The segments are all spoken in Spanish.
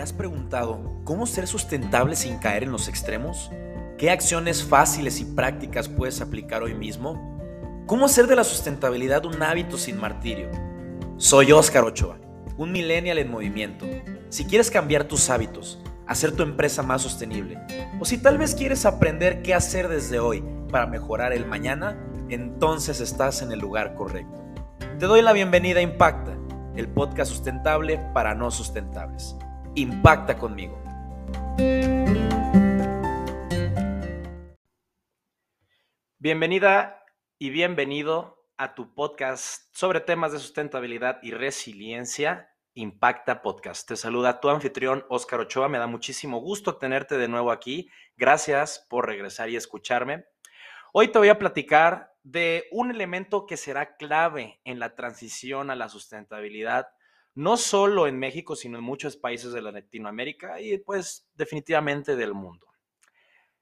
¿Te has preguntado cómo ser sustentable sin caer en los extremos? ¿Qué acciones fáciles y prácticas puedes aplicar hoy mismo? ¿Cómo hacer de la sustentabilidad un hábito sin martirio? Soy Óscar Ochoa, un millennial en movimiento. Si quieres cambiar tus hábitos, hacer tu empresa más sostenible, o si tal vez quieres aprender qué hacer desde hoy para mejorar el mañana, entonces estás en el lugar correcto. Te doy la bienvenida a Impacta, el podcast sustentable para no sustentables. Impacta conmigo. Bienvenida y bienvenido a tu podcast sobre temas de sustentabilidad y resiliencia, Impacta Podcast. Te saluda tu anfitrión Óscar Ochoa. Me da muchísimo gusto tenerte de nuevo aquí. Gracias por regresar y escucharme. Hoy te voy a platicar de un elemento que será clave en la transición a la sustentabilidad no solo en México, sino en muchos países de Latinoamérica y pues definitivamente del mundo.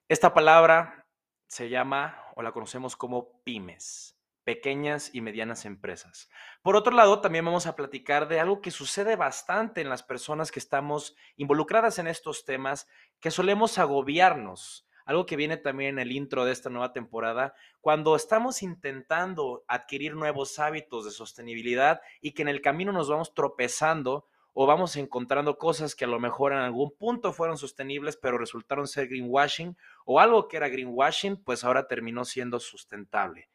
Esta palabra se llama o la conocemos como pymes, pequeñas y medianas empresas. Por otro lado, también vamos a platicar de algo que sucede bastante en las personas que estamos involucradas en estos temas, que solemos agobiarnos algo que viene también en el intro de esta nueva temporada, cuando estamos intentando adquirir nuevos hábitos de sostenibilidad y que en el camino nos vamos tropezando o vamos encontrando cosas que a lo mejor en algún punto fueron sostenibles, pero resultaron ser greenwashing, o algo que era greenwashing, pues ahora terminó siendo sustentable.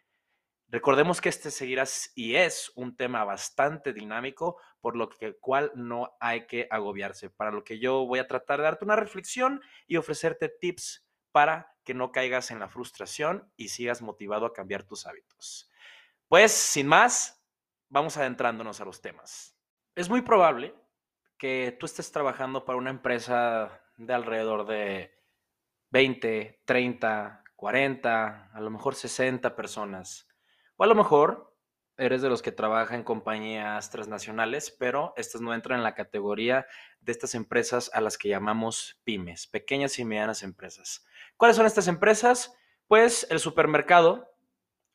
Recordemos que este seguirá y es un tema bastante dinámico, por lo que cual no hay que agobiarse. Para lo que yo voy a tratar de darte una reflexión y ofrecerte tips para que no caigas en la frustración y sigas motivado a cambiar tus hábitos. Pues, sin más, vamos adentrándonos a los temas. Es muy probable que tú estés trabajando para una empresa de alrededor de 20, 30, 40, a lo mejor 60 personas. O a lo mejor eres de los que trabaja en compañías transnacionales, pero estas no entran en la categoría de estas empresas a las que llamamos pymes, pequeñas y medianas empresas. ¿Cuáles son estas empresas? Pues el supermercado,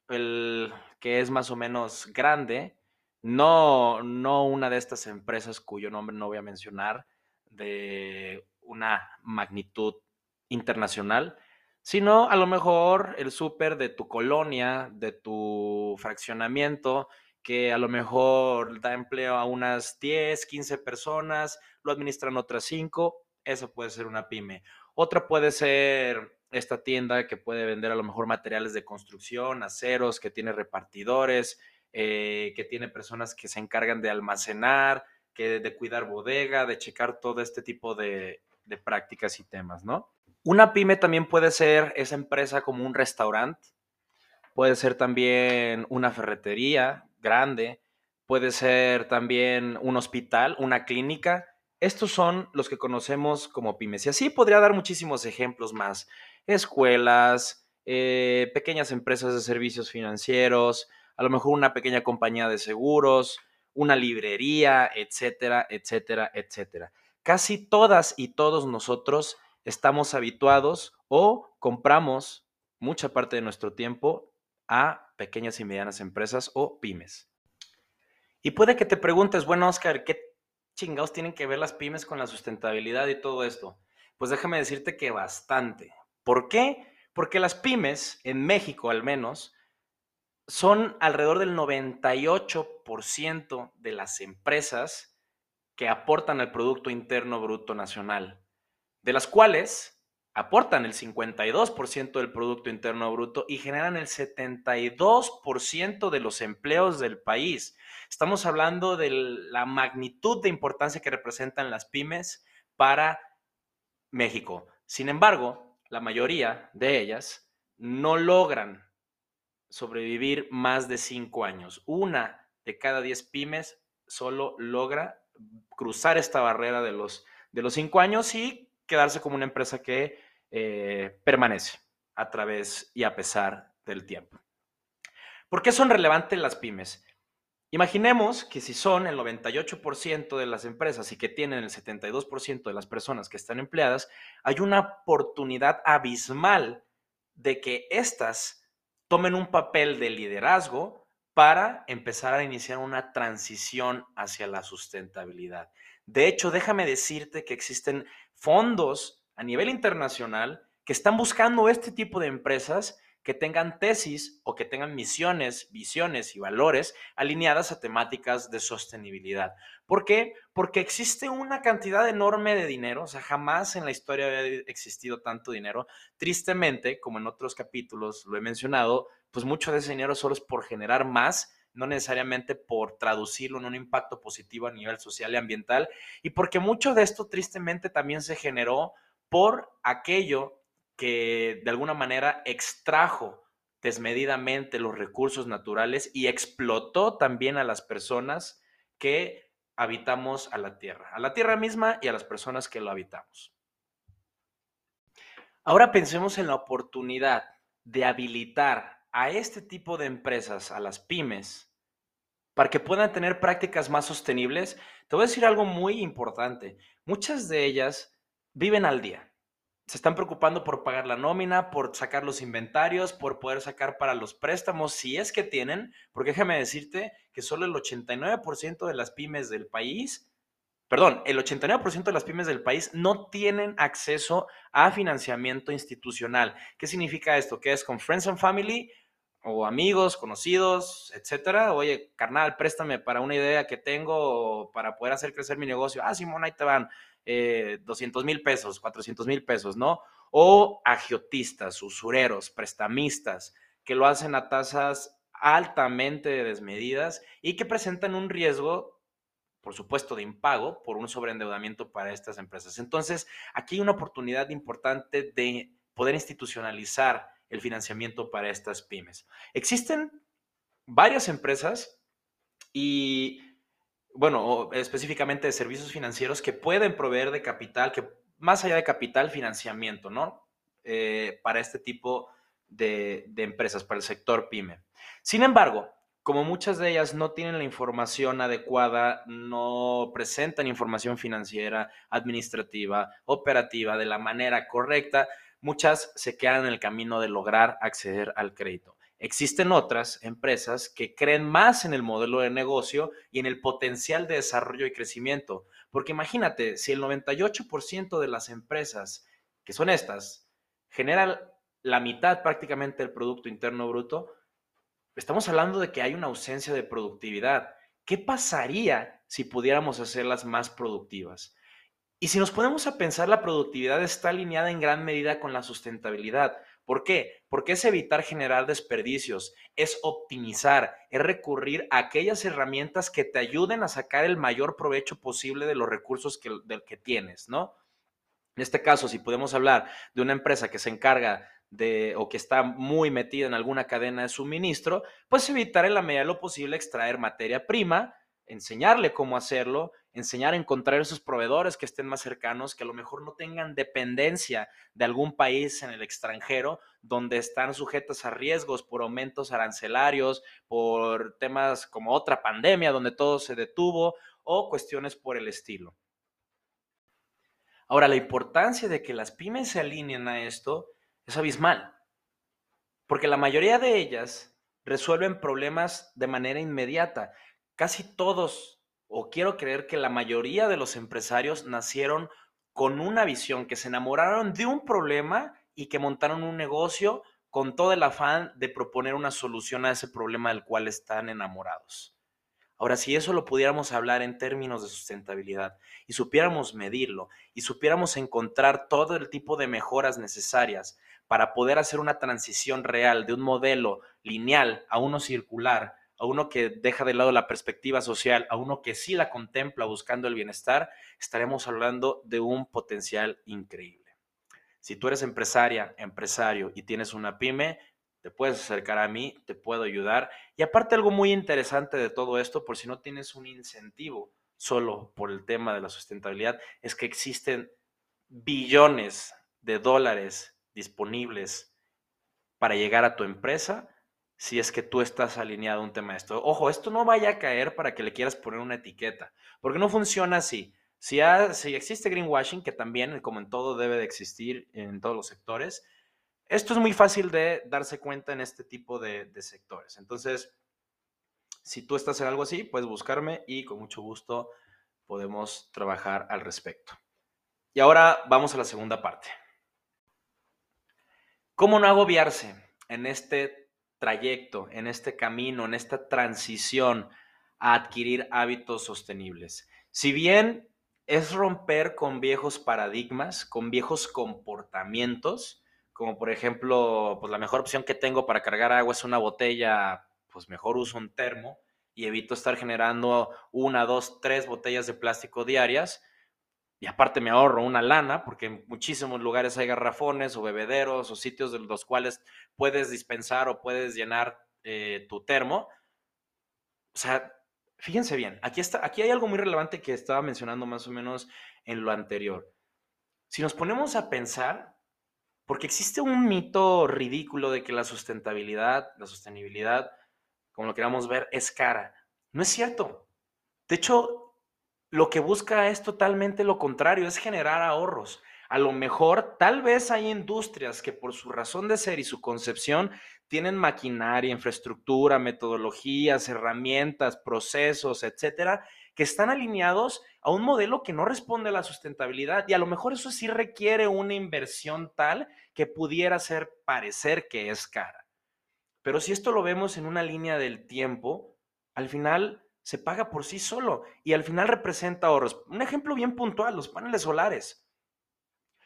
el que es más o menos grande, no, no una de estas empresas cuyo nombre no voy a mencionar, de una magnitud internacional, sino a lo mejor el súper de tu colonia, de tu fraccionamiento, que a lo mejor da empleo a unas 10, 15 personas, lo administran otras 5, eso puede ser una pyme. Otra puede ser esta tienda que puede vender a lo mejor materiales de construcción, aceros, que tiene repartidores, eh, que tiene personas que se encargan de almacenar, que de cuidar bodega, de checar todo este tipo de, de prácticas y temas, ¿no? Una pyme también puede ser esa empresa como un restaurante, puede ser también una ferretería grande, puede ser también un hospital, una clínica, estos son los que conocemos como pymes. Y así podría dar muchísimos ejemplos más. Escuelas, eh, pequeñas empresas de servicios financieros, a lo mejor una pequeña compañía de seguros, una librería, etcétera, etcétera, etcétera. Casi todas y todos nosotros estamos habituados o compramos mucha parte de nuestro tiempo a pequeñas y medianas empresas o pymes. Y puede que te preguntes, bueno, Oscar, ¿qué chingados tienen que ver las pymes con la sustentabilidad y todo esto? Pues déjame decirte que bastante. ¿Por qué? Porque las pymes, en México al menos, son alrededor del 98% de las empresas que aportan al Producto Interno Bruto Nacional, de las cuales aportan el 52% del Producto Interno Bruto y generan el 72% de los empleos del país. Estamos hablando de la magnitud de importancia que representan las pymes para México. Sin embargo, la mayoría de ellas no logran sobrevivir más de cinco años. Una de cada diez pymes solo logra cruzar esta barrera de los, de los cinco años y quedarse como una empresa que eh, permanece a través y a pesar del tiempo. ¿Por qué son relevantes las pymes? Imaginemos que si son el 98% de las empresas y que tienen el 72% de las personas que están empleadas, hay una oportunidad abismal de que éstas tomen un papel de liderazgo para empezar a iniciar una transición hacia la sustentabilidad. De hecho, déjame decirte que existen fondos a nivel internacional que están buscando este tipo de empresas que tengan tesis o que tengan misiones, visiones y valores alineadas a temáticas de sostenibilidad. ¿Por qué? Porque existe una cantidad enorme de dinero, o sea, jamás en la historia había existido tanto dinero. Tristemente, como en otros capítulos lo he mencionado, pues mucho de ese dinero solo es por generar más no necesariamente por traducirlo en un impacto positivo a nivel social y ambiental, y porque mucho de esto tristemente también se generó por aquello que de alguna manera extrajo desmedidamente los recursos naturales y explotó también a las personas que habitamos a la Tierra, a la Tierra misma y a las personas que lo habitamos. Ahora pensemos en la oportunidad de habilitar a este tipo de empresas, a las pymes, para que puedan tener prácticas más sostenibles. Te voy a decir algo muy importante. Muchas de ellas viven al día se están preocupando por pagar la nómina, por sacar los inventarios, por poder sacar para los préstamos, si es que tienen, porque déjame decirte que solo el 89% de las pymes del país, perdón, el 89% de las pymes del país no tienen acceso a financiamiento institucional. ¿Qué significa esto? Que es con Friends and Family o amigos, conocidos, etcétera. Oye, carnal, préstame para una idea que tengo para poder hacer crecer mi negocio. Ah, Simón, ahí te van eh, 200 mil pesos, 400 mil pesos, ¿no? O agiotistas, usureros, prestamistas, que lo hacen a tasas altamente desmedidas y que presentan un riesgo, por supuesto, de impago por un sobreendeudamiento para estas empresas. Entonces, aquí hay una oportunidad importante de poder institucionalizar el financiamiento para estas pymes. Existen varias empresas y bueno, específicamente de servicios financieros que pueden proveer de capital, que más allá de capital, financiamiento, ¿no? Eh, para este tipo de, de empresas, para el sector pyme. Sin embargo, como muchas de ellas no tienen la información adecuada, no presentan información financiera, administrativa, operativa de la manera correcta, muchas se quedan en el camino de lograr acceder al crédito. Existen otras empresas que creen más en el modelo de negocio y en el potencial de desarrollo y crecimiento. Porque imagínate, si el 98% de las empresas que son estas generan la mitad prácticamente del Producto Interno Bruto, estamos hablando de que hay una ausencia de productividad. ¿Qué pasaría si pudiéramos hacerlas más productivas? Y si nos ponemos a pensar, la productividad está alineada en gran medida con la sustentabilidad. ¿Por qué? Porque es evitar generar desperdicios, es optimizar, es recurrir a aquellas herramientas que te ayuden a sacar el mayor provecho posible de los recursos que, del que tienes, ¿no? En este caso, si podemos hablar de una empresa que se encarga de o que está muy metida en alguna cadena de suministro, pues evitar en la medida de lo posible extraer materia prima, enseñarle cómo hacerlo, enseñar a encontrar esos proveedores que estén más cercanos, que a lo mejor no tengan dependencia de algún país en el extranjero, donde están sujetas a riesgos por aumentos arancelarios, por temas como otra pandemia, donde todo se detuvo, o cuestiones por el estilo. Ahora, la importancia de que las pymes se alineen a esto es abismal, porque la mayoría de ellas resuelven problemas de manera inmediata casi todos, o quiero creer que la mayoría de los empresarios nacieron con una visión, que se enamoraron de un problema y que montaron un negocio con todo el afán de proponer una solución a ese problema del cual están enamorados. Ahora, si eso lo pudiéramos hablar en términos de sustentabilidad y supiéramos medirlo y supiéramos encontrar todo el tipo de mejoras necesarias para poder hacer una transición real de un modelo lineal a uno circular, a uno que deja de lado la perspectiva social, a uno que sí la contempla buscando el bienestar, estaremos hablando de un potencial increíble. Si tú eres empresaria, empresario y tienes una pyme, te puedes acercar a mí, te puedo ayudar. Y aparte algo muy interesante de todo esto, por si no tienes un incentivo solo por el tema de la sustentabilidad, es que existen billones de dólares disponibles para llegar a tu empresa si es que tú estás alineado a un tema de esto. Ojo, esto no vaya a caer para que le quieras poner una etiqueta, porque no funciona así. Si, si existe greenwashing, que también, como en todo, debe de existir en todos los sectores, esto es muy fácil de darse cuenta en este tipo de, de sectores. Entonces, Si tú estás en algo así, puedes buscarme y con mucho gusto podemos trabajar al respecto. Y ahora vamos a la segunda parte. ¿Cómo no agobiarse en este trayecto, en este camino, en esta transición a adquirir hábitos sostenibles? Si bien es romper con viejos paradigmas, con viejos comportamientos, como por ejemplo, pues la mejor opción que tengo para cargar agua es una botella, pues mejor uso un termo y evito estar generando una, dos, tres botellas de plástico diarias. Y aparte me ahorro una lana, porque en muchísimos lugares hay garrafones o bebederos o sitios de los cuales puedes dispensar o puedes llenar eh, tu termo. O sea, fíjense bien, aquí, está, aquí hay algo muy relevante que estaba mencionando más o menos en lo anterior. Si nos ponemos a pensar, porque existe un mito ridículo de que la sustentabilidad, la sostenibilidad, como lo queramos ver, es cara. No es cierto. De hecho, lo que busca es totalmente lo contrario, es generar ahorros. A lo mejor, tal vez hay industrias que por su razón de ser y su concepción tienen maquinaria, infraestructura, metodologías, herramientas, procesos, etcétera, que están alineados a un modelo que no responde a la sustentabilidad y a lo mejor eso sí requiere una inversión tal que pudiera ser parecer que es cara. Pero si esto lo vemos en una línea del tiempo, al final se paga por sí solo y al final representa ahorros. Un ejemplo bien puntual, los paneles solares.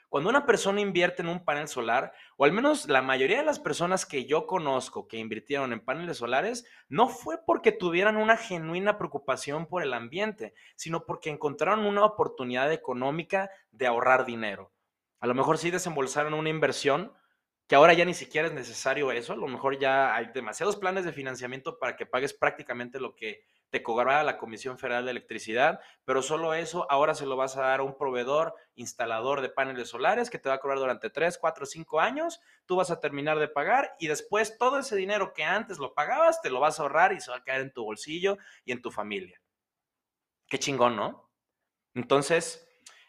Cuando una persona invierte en un panel solar, o al menos la mayoría de las personas que yo conozco que invirtieron en paneles solares, no fue porque tuvieran una genuina preocupación por el ambiente, sino porque encontraron una oportunidad económica de ahorrar dinero. A lo mejor sí desembolsaron una inversión, que ahora ya ni siquiera es necesario eso, a lo mejor ya hay demasiados planes de financiamiento para que pagues prácticamente lo que te cobraba la Comisión Federal de Electricidad, pero solo eso ahora se lo vas a dar a un proveedor instalador de paneles solares que te va a cobrar durante 3, 4, 5 años, tú vas a terminar de pagar y después todo ese dinero que antes lo pagabas te lo vas a ahorrar y se va a caer en tu bolsillo y en tu familia. Qué chingón, ¿no? Entonces,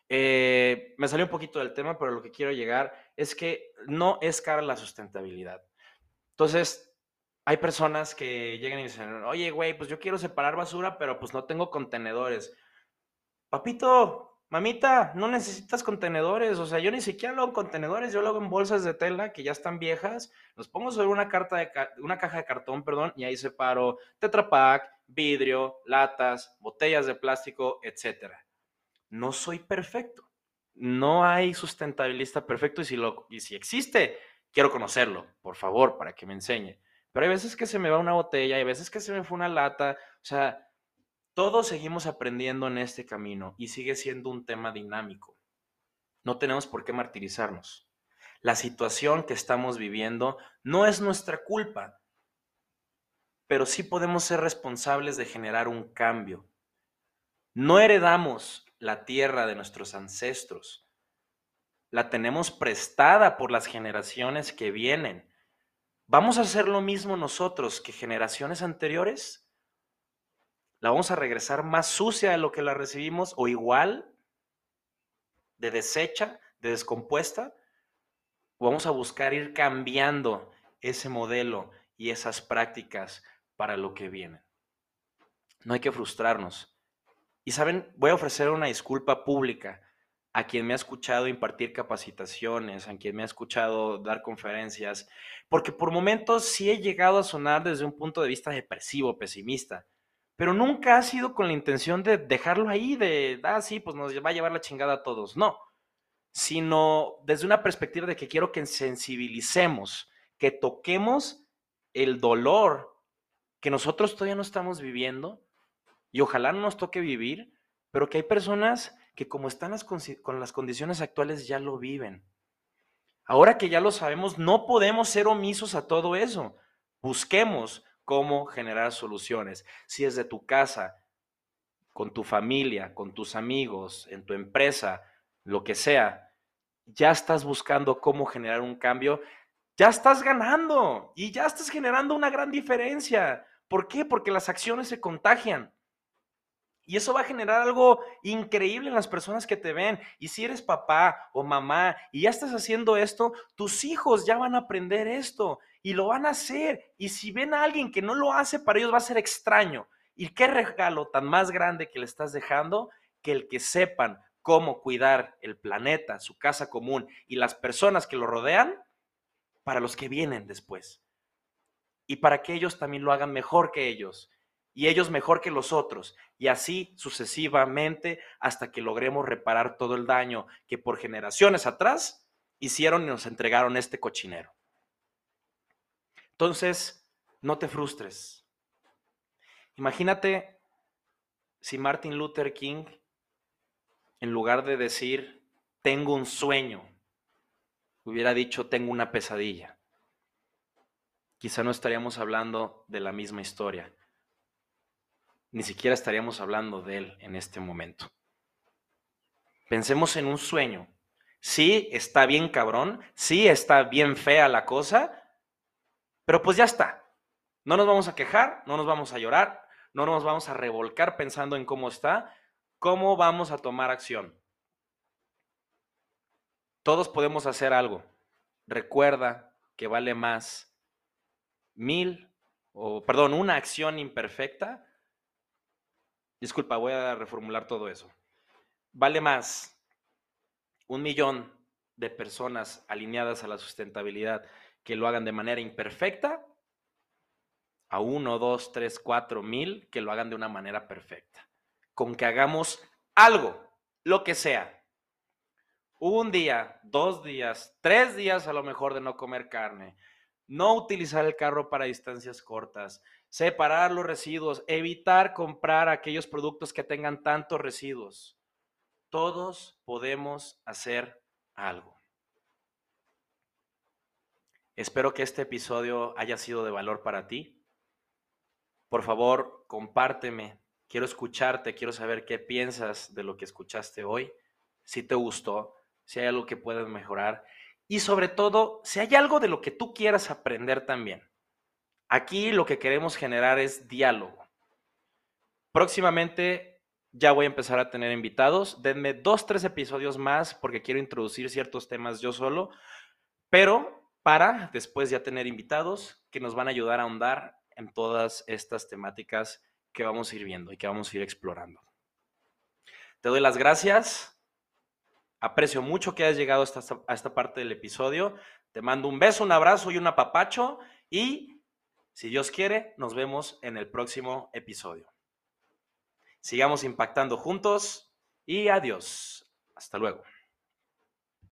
eh, me salió un poquito del tema, pero lo que quiero llegar es que no es cara la sustentabilidad. Entonces, hay personas que llegan y dicen, oye, güey, pues yo quiero separar basura, pero pues no tengo contenedores. Papito, mamita, no necesitas contenedores. O sea, yo ni siquiera lo hago en contenedores, yo lo hago en bolsas de tela que ya están viejas. Los pongo sobre una, carta de una caja de cartón, perdón, y ahí separo Tetra Pak, vidrio, latas, botellas de plástico, etc. No soy perfecto. No hay sustentabilista perfecto y si, lo, y si existe, quiero conocerlo, por favor, para que me enseñe. Pero hay veces que se me va una botella, hay veces que se me fue una lata. O sea, todos seguimos aprendiendo en este camino y sigue siendo un tema dinámico. No tenemos por qué martirizarnos. La situación que estamos viviendo no es nuestra culpa, pero sí podemos ser responsables de generar un cambio. No heredamos la tierra de nuestros ancestros, la tenemos prestada por las generaciones que vienen ¿Vamos a hacer lo mismo nosotros que generaciones anteriores? ¿La vamos a regresar más sucia de lo que la recibimos o igual de deshecha, de descompuesta? ¿O vamos a buscar ir cambiando ese modelo y esas prácticas para lo que viene? No hay que frustrarnos. Y saben, voy a ofrecer una disculpa pública a quien me ha escuchado impartir capacitaciones, a quien me ha escuchado dar conferencias, porque por momentos sí he llegado a sonar desde un punto de vista depresivo, pesimista, pero nunca ha sido con la intención de dejarlo ahí, de, ah, sí, pues nos va a llevar la chingada a todos, no, sino desde una perspectiva de que quiero que sensibilicemos, que toquemos el dolor que nosotros todavía no estamos viviendo y ojalá no nos toque vivir, pero que hay personas que como están las, con las condiciones actuales ya lo viven. Ahora que ya lo sabemos, no podemos ser omisos a todo eso. Busquemos cómo generar soluciones. Si es de tu casa, con tu familia, con tus amigos, en tu empresa, lo que sea, ya estás buscando cómo generar un cambio, ya estás ganando y ya estás generando una gran diferencia. ¿Por qué? Porque las acciones se contagian. Y eso va a generar algo increíble en las personas que te ven. Y si eres papá o mamá y ya estás haciendo esto, tus hijos ya van a aprender esto y lo van a hacer. Y si ven a alguien que no lo hace, para ellos va a ser extraño. ¿Y qué regalo tan más grande que le estás dejando que el que sepan cómo cuidar el planeta, su casa común y las personas que lo rodean para los que vienen después? Y para que ellos también lo hagan mejor que ellos y ellos mejor que los otros, y así sucesivamente hasta que logremos reparar todo el daño que por generaciones atrás hicieron y nos entregaron este cochinero. Entonces, no te frustres. Imagínate si Martin Luther King, en lugar de decir, tengo un sueño, hubiera dicho, tengo una pesadilla. Quizá no estaríamos hablando de la misma historia ni siquiera estaríamos hablando de él en este momento. Pensemos en un sueño. Sí, está bien cabrón, sí, está bien fea la cosa, pero pues ya está. No nos vamos a quejar, no nos vamos a llorar, no nos vamos a revolcar pensando en cómo está, cómo vamos a tomar acción. Todos podemos hacer algo. Recuerda que vale más mil, o perdón, una acción imperfecta Disculpa, voy a reformular todo eso. Vale más un millón de personas alineadas a la sustentabilidad que lo hagan de manera imperfecta a uno, dos, tres, cuatro mil que lo hagan de una manera perfecta. Con que hagamos algo, lo que sea. Un día, dos días, tres días a lo mejor de no comer carne. No utilizar el carro para distancias cortas separar los residuos, evitar comprar aquellos productos que tengan tantos residuos. Todos podemos hacer algo. Espero que este episodio haya sido de valor para ti. Por favor, compárteme. Quiero escucharte, quiero saber qué piensas de lo que escuchaste hoy, si te gustó, si hay algo que puedes mejorar y sobre todo, si hay algo de lo que tú quieras aprender también. Aquí lo que queremos generar es diálogo. Próximamente ya voy a empezar a tener invitados. Denme dos, tres episodios más porque quiero introducir ciertos temas yo solo, pero para después ya tener invitados que nos van a ayudar a ahondar en todas estas temáticas que vamos a ir viendo y que vamos a ir explorando. Te doy las gracias. Aprecio mucho que hayas llegado a esta parte del episodio. Te mando un beso, un abrazo y un apapacho y si Dios quiere, nos vemos en el próximo episodio. Sigamos impactando juntos y adiós. Hasta luego.